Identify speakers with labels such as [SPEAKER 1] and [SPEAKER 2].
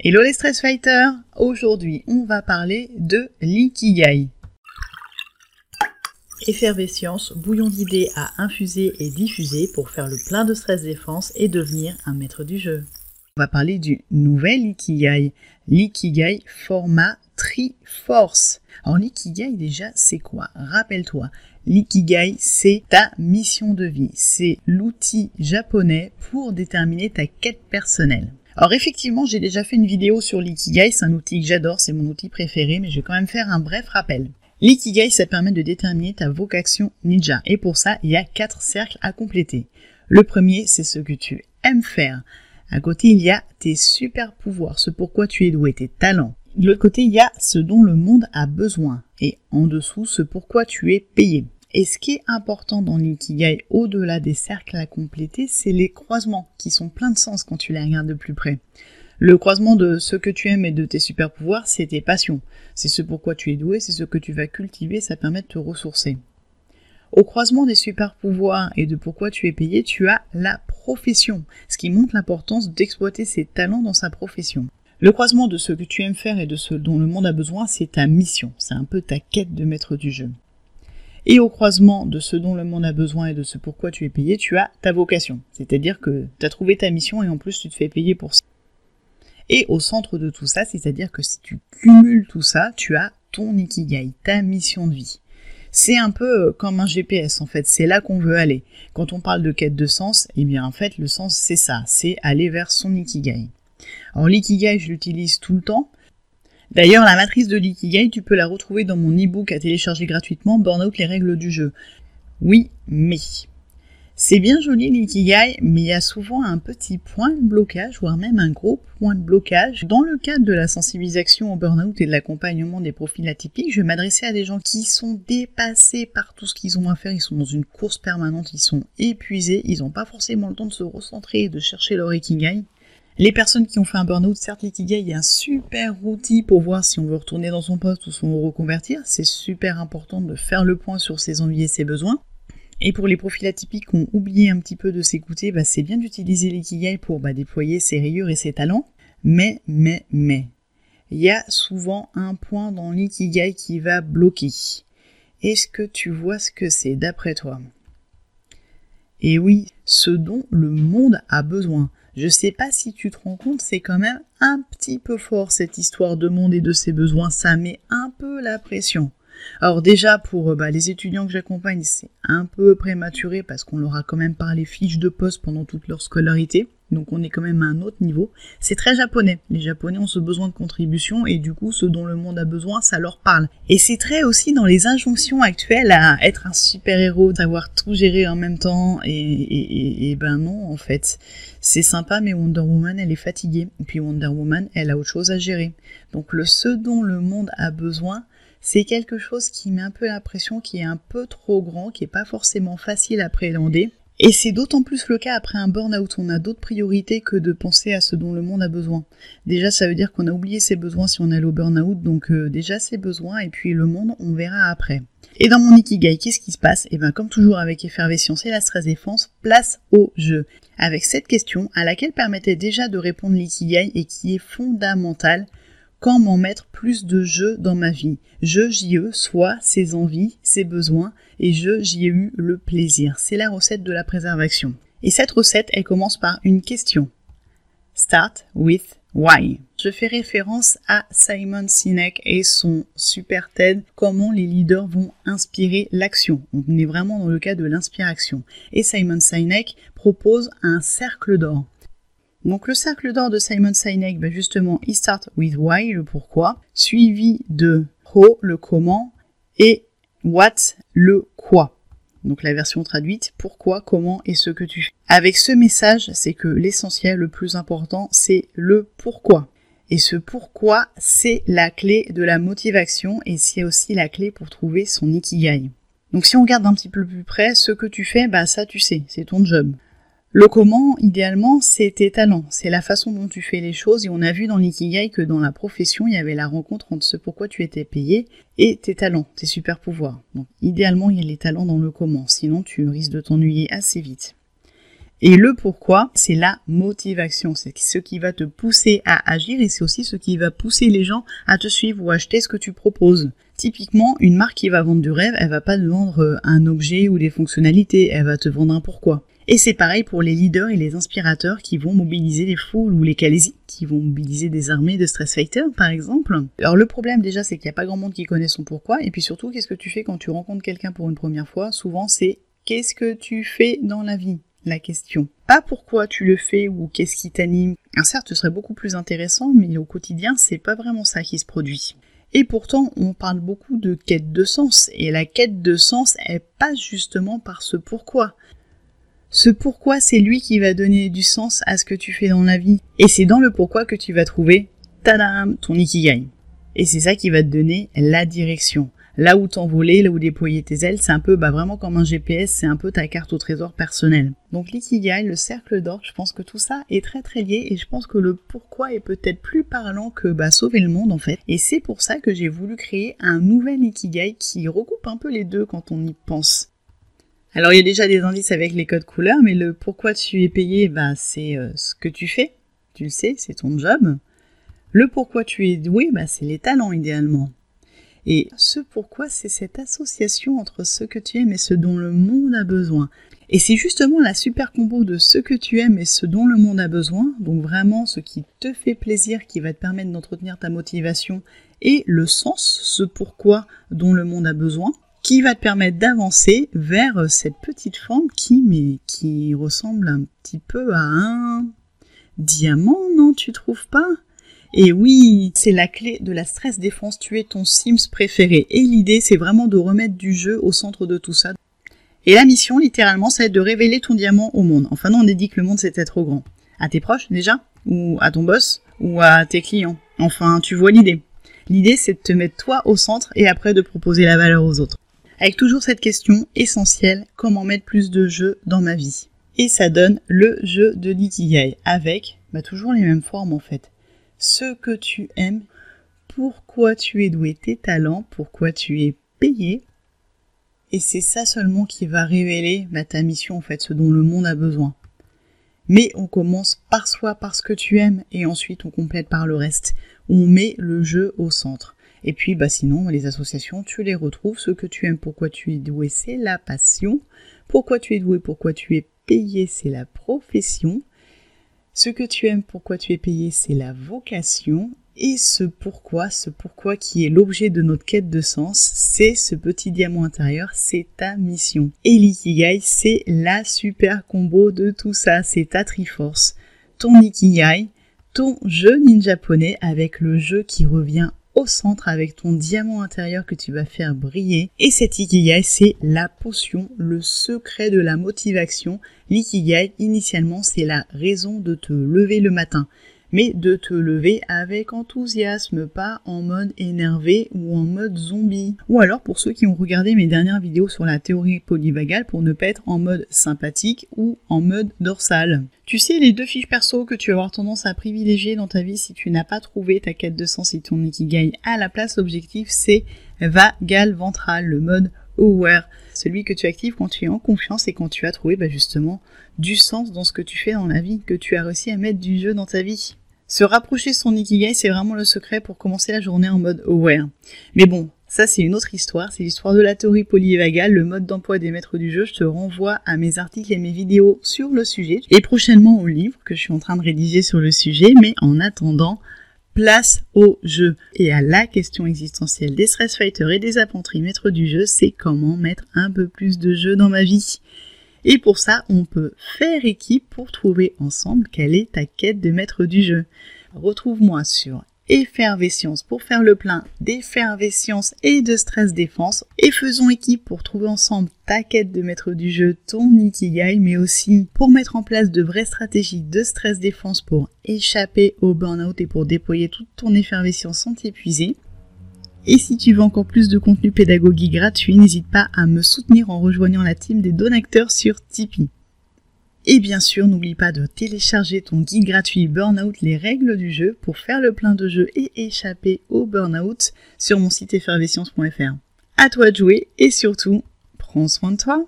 [SPEAKER 1] Hello les stress fighters Aujourd'hui, on va parler de l'ikigai. Effervescience, bouillon d'idées à infuser et diffuser pour faire le plein de stress défense et devenir un maître du jeu. On va parler du nouvel ikigai, l'ikigai format Triforce. Alors l'ikigai déjà, c'est quoi? Rappelle-toi, l'ikigai, c'est ta mission de vie, c'est l'outil japonais pour déterminer ta quête personnelle. Alors effectivement, j'ai déjà fait une vidéo sur l'ikigai, c'est un outil que j'adore, c'est mon outil préféré, mais je vais quand même faire un bref rappel. L'ikigai, ça permet de déterminer ta vocation ninja, et pour ça, il y a quatre cercles à compléter. Le premier, c'est ce que tu aimes faire. À côté, il y a tes super pouvoirs, ce pourquoi tu es doué, tes talents. De l'autre côté, il y a ce dont le monde a besoin. Et en dessous, ce pourquoi tu es payé. Et ce qui est important dans l'ikigai, au-delà des cercles à compléter, c'est les croisements, qui sont pleins de sens quand tu les regardes de plus près. Le croisement de ce que tu aimes et de tes super pouvoirs, c'est tes passions. C'est ce pourquoi tu es doué, c'est ce que tu vas cultiver, ça permet de te ressourcer. Au croisement des super pouvoirs et de pourquoi tu es payé, tu as la profession, ce qui montre l'importance d'exploiter ses talents dans sa profession. Le croisement de ce que tu aimes faire et de ce dont le monde a besoin, c'est ta mission, c'est un peu ta quête de maître du jeu. Et au croisement de ce dont le monde a besoin et de ce pourquoi tu es payé, tu as ta vocation. C'est-à-dire que tu as trouvé ta mission et en plus tu te fais payer pour ça. Et au centre de tout ça, c'est-à-dire que si tu cumules tout ça, tu as ton ikigai, ta mission de vie. C'est un peu euh, comme un GPS en fait, c'est là qu'on veut aller. Quand on parle de quête de sens, eh bien en fait le sens c'est ça, c'est aller vers son ikigai. Alors l'ikigai je l'utilise tout le temps, D'ailleurs, la matrice de l'ikigai, tu peux la retrouver dans mon e-book à télécharger gratuitement, Burnout les règles du jeu. Oui, mais. C'est bien joli l'ikigai, mais il y a souvent un petit point de blocage, voire même un gros point de blocage. Dans le cadre de la sensibilisation au burn-out et de l'accompagnement des profils atypiques, je vais m'adresser à des gens qui sont dépassés par tout ce qu'ils ont à faire, ils sont dans une course permanente, ils sont épuisés, ils n'ont pas forcément le temps de se recentrer et de chercher leur ikigai. Les personnes qui ont fait un burn-out, certes, l'ikigai est un super outil pour voir si on veut retourner dans son poste ou veut reconvertir. C'est super important de faire le point sur ses envies et ses besoins. Et pour les profils atypiques qui ont oublié un petit peu de s'écouter, bah, c'est bien d'utiliser l'ikigai pour bah, déployer ses rayures et ses talents. Mais, mais, mais, il y a souvent un point dans l'ikigai qui va bloquer. Est-ce que tu vois ce que c'est d'après toi? Et oui, ce dont le monde a besoin. Je sais pas si tu te rends compte, c'est quand même un petit peu fort cette histoire de monde et de ses besoins, ça met un peu la pression. Alors déjà pour euh, bah, les étudiants que j'accompagne, c'est un peu prématuré parce qu'on leur a quand même parlé fiches de poste pendant toute leur scolarité. Donc on est quand même à un autre niveau. C'est très japonais. Les japonais ont ce besoin de contribution et du coup ce dont le monde a besoin, ça leur parle. Et c'est très aussi dans les injonctions actuelles à être un super-héros, savoir tout gérer en même temps. Et, et, et, ben non, en fait. C'est sympa, mais Wonder Woman, elle est fatiguée. Et puis Wonder Woman, elle a autre chose à gérer. Donc le ce dont le monde a besoin, c'est quelque chose qui met un peu l'impression qui est un peu trop grand, qui est pas forcément facile à appréhender. Et c'est d'autant plus le cas après un burn-out. On a d'autres priorités que de penser à ce dont le monde a besoin. Déjà, ça veut dire qu'on a oublié ses besoins si on est au burn-out. Donc euh, déjà ses besoins et puis le monde, on verra après. Et dans mon Ikigai, qu'est-ce qui se passe? Et eh bien comme toujours avec Effervescence et la stress défense, place au jeu. Avec cette question à laquelle permettait déjà de répondre l'Ikigai et qui est fondamentale, comment mettre plus de jeu dans ma vie Je, JE, soit ses envies, ses besoins, et je, j'y ai eu le plaisir. C'est la recette de la préservation. Et cette recette, elle commence par une question. Start with why. Je fais référence à Simon Sinek et son super TED Comment les leaders vont inspirer l'action. On est vraiment dans le cas de l'inspiration. Et Simon Sinek propose un cercle d'or. Donc le cercle d'or de Simon Sinek, ben justement, il start with why, le pourquoi, suivi de how, le comment, et what, le quoi. Donc la version traduite, pourquoi, comment et ce que tu fais. Avec ce message, c'est que l'essentiel, le plus important, c'est le pourquoi. Et ce pourquoi, c'est la clé de la motivation et c'est aussi la clé pour trouver son ikigai. Donc si on regarde un petit peu plus près, ce que tu fais, bah ça tu sais, c'est ton job. Le comment, idéalement, c'est tes talents, c'est la façon dont tu fais les choses, et on a vu dans l'ikigai que dans la profession, il y avait la rencontre entre ce pourquoi tu étais payé et tes talents, tes super pouvoirs. Donc, idéalement, il y a les talents dans le comment, sinon tu risques de t'ennuyer assez vite. Et le pourquoi, c'est la motivation. C'est ce qui va te pousser à agir et c'est aussi ce qui va pousser les gens à te suivre ou acheter ce que tu proposes. Typiquement, une marque qui va vendre du rêve, elle va pas te vendre euh, un objet ou des fonctionnalités, elle va te vendre un pourquoi. Et c'est pareil pour les leaders et les inspirateurs qui vont mobiliser les foules ou les calaisis, qui vont mobiliser des armées de stress fighters par exemple. Alors le problème déjà c'est qu'il n'y a pas grand monde qui connaît son pourquoi, et puis surtout qu'est-ce que tu fais quand tu rencontres quelqu'un pour une première fois? Souvent c'est qu'est-ce que tu fais dans la vie? la question. Pas pourquoi tu le fais ou qu'est-ce qui t'anime. certes, ce serait beaucoup plus intéressant, mais au quotidien, c'est pas vraiment ça qui se produit. Et pourtant, on parle beaucoup de quête de sens, et la quête de sens, elle passe justement par ce pourquoi. Ce pourquoi, c'est lui qui va donner du sens à ce que tu fais dans la vie. Et c'est dans le pourquoi que tu vas trouver, tadam, ton ikigai. Et c'est ça qui va te donner la direction là où t'envoler, là où déployer tes ailes, c'est un peu bah, vraiment comme un GPS, c'est un peu ta carte au trésor personnel. Donc l'ikigai, le cercle d'or, je pense que tout ça est très très lié et je pense que le pourquoi est peut-être plus parlant que bah, sauver le monde en fait. Et c'est pour ça que j'ai voulu créer un nouvel ikigai qui recoupe un peu les deux quand on y pense. Alors il y a déjà des indices avec les codes couleurs, mais le pourquoi tu es payé, bah, c'est euh, ce que tu fais. Tu le sais, c'est ton job. Le pourquoi tu es doué, bah, c'est les talents idéalement. Et ce pourquoi, c'est cette association entre ce que tu aimes et ce dont le monde a besoin. Et c'est justement la super combo de ce que tu aimes et ce dont le monde a besoin, donc vraiment ce qui te fait plaisir, qui va te permettre d'entretenir ta motivation, et le sens, ce pourquoi dont le monde a besoin, qui va te permettre d'avancer vers cette petite forme qui, mais, qui ressemble un petit peu à un diamant, non, tu trouves pas? Et oui, c'est la clé de la stress défense, tu es ton Sims préféré. Et l'idée, c'est vraiment de remettre du jeu au centre de tout ça. Et la mission, littéralement, c'est de révéler ton diamant au monde. Enfin non, on a dit que le monde c'était trop grand. À tes proches déjà? Ou à ton boss? Ou à tes clients? Enfin, tu vois l'idée. L'idée, c'est de te mettre toi au centre et après de proposer la valeur aux autres. Avec toujours cette question essentielle, comment mettre plus de jeu dans ma vie? Et ça donne le jeu de l'ikigai, avec bah, toujours les mêmes formes en fait ce que tu aimes, pourquoi tu es doué, tes talents, pourquoi tu es payé. Et c'est ça seulement qui va révéler bah, ta mission, en fait, ce dont le monde a besoin. Mais on commence par soi, par ce que tu aimes, et ensuite on complète par le reste. On met le jeu au centre. Et puis, bah sinon, les associations, tu les retrouves. Ce que tu aimes, pourquoi tu es doué, c'est la passion. Pourquoi tu es doué, pourquoi tu es payé, c'est la profession. Ce que tu aimes, pourquoi tu es payé, c'est la vocation. Et ce pourquoi, ce pourquoi qui est l'objet de notre quête de sens, c'est ce petit diamant intérieur, c'est ta mission. Et l'ikigai, c'est la super combo de tout ça, c'est ta triforce. Ton ikigai, ton jeu ninja japonais avec le jeu qui revient au centre avec ton diamant intérieur que tu vas faire briller. Et cet ikigai, c'est la potion, le secret de la motivation. L'ikigai, initialement, c'est la raison de te lever le matin mais de te lever avec enthousiasme, pas en mode énervé ou en mode zombie. Ou alors pour ceux qui ont regardé mes dernières vidéos sur la théorie polyvagale pour ne pas être en mode sympathique ou en mode dorsal. Tu sais, les deux fiches perso que tu vas avoir tendance à privilégier dans ta vie si tu n'as pas trouvé ta quête de sens et ton ikigai à la place, l'objectif c'est vagal ventral, le mode aware, celui que tu actives quand tu es en confiance et quand tu as trouvé bah, justement du sens dans ce que tu fais dans la vie, que tu as réussi à mettre du jeu dans ta vie. Se rapprocher de son Ikigai, c'est vraiment le secret pour commencer la journée en mode aware. Mais bon, ça c'est une autre histoire, c'est l'histoire de la théorie polyvagale, le mode d'emploi des maîtres du jeu. Je te renvoie à mes articles et mes vidéos sur le sujet et prochainement au livre que je suis en train de rédiger sur le sujet. Mais en attendant, place au jeu et à la question existentielle des stress fighters et des apprentis maîtres du jeu, c'est comment mettre un peu plus de jeu dans ma vie. Et pour ça, on peut faire équipe pour trouver ensemble quelle est ta quête de maître du jeu. Retrouve-moi sur effervescience pour faire le plein d'effervescience et de stress défense et faisons équipe pour trouver ensemble ta quête de maître du jeu, ton ikigai, mais aussi pour mettre en place de vraies stratégies de stress défense pour échapper au burn-out et pour déployer toute ton effervescence sans t'épuiser. Et si tu veux encore plus de contenu pédagogique gratuit, n'hésite pas à me soutenir en rejoignant la team des donateurs sur Tipeee. Et bien sûr, n'oublie pas de télécharger ton guide gratuit Burnout les règles du jeu pour faire le plein de jeux et échapper au burnout sur mon site effervescience.fr. À toi de jouer et surtout, prends soin de toi.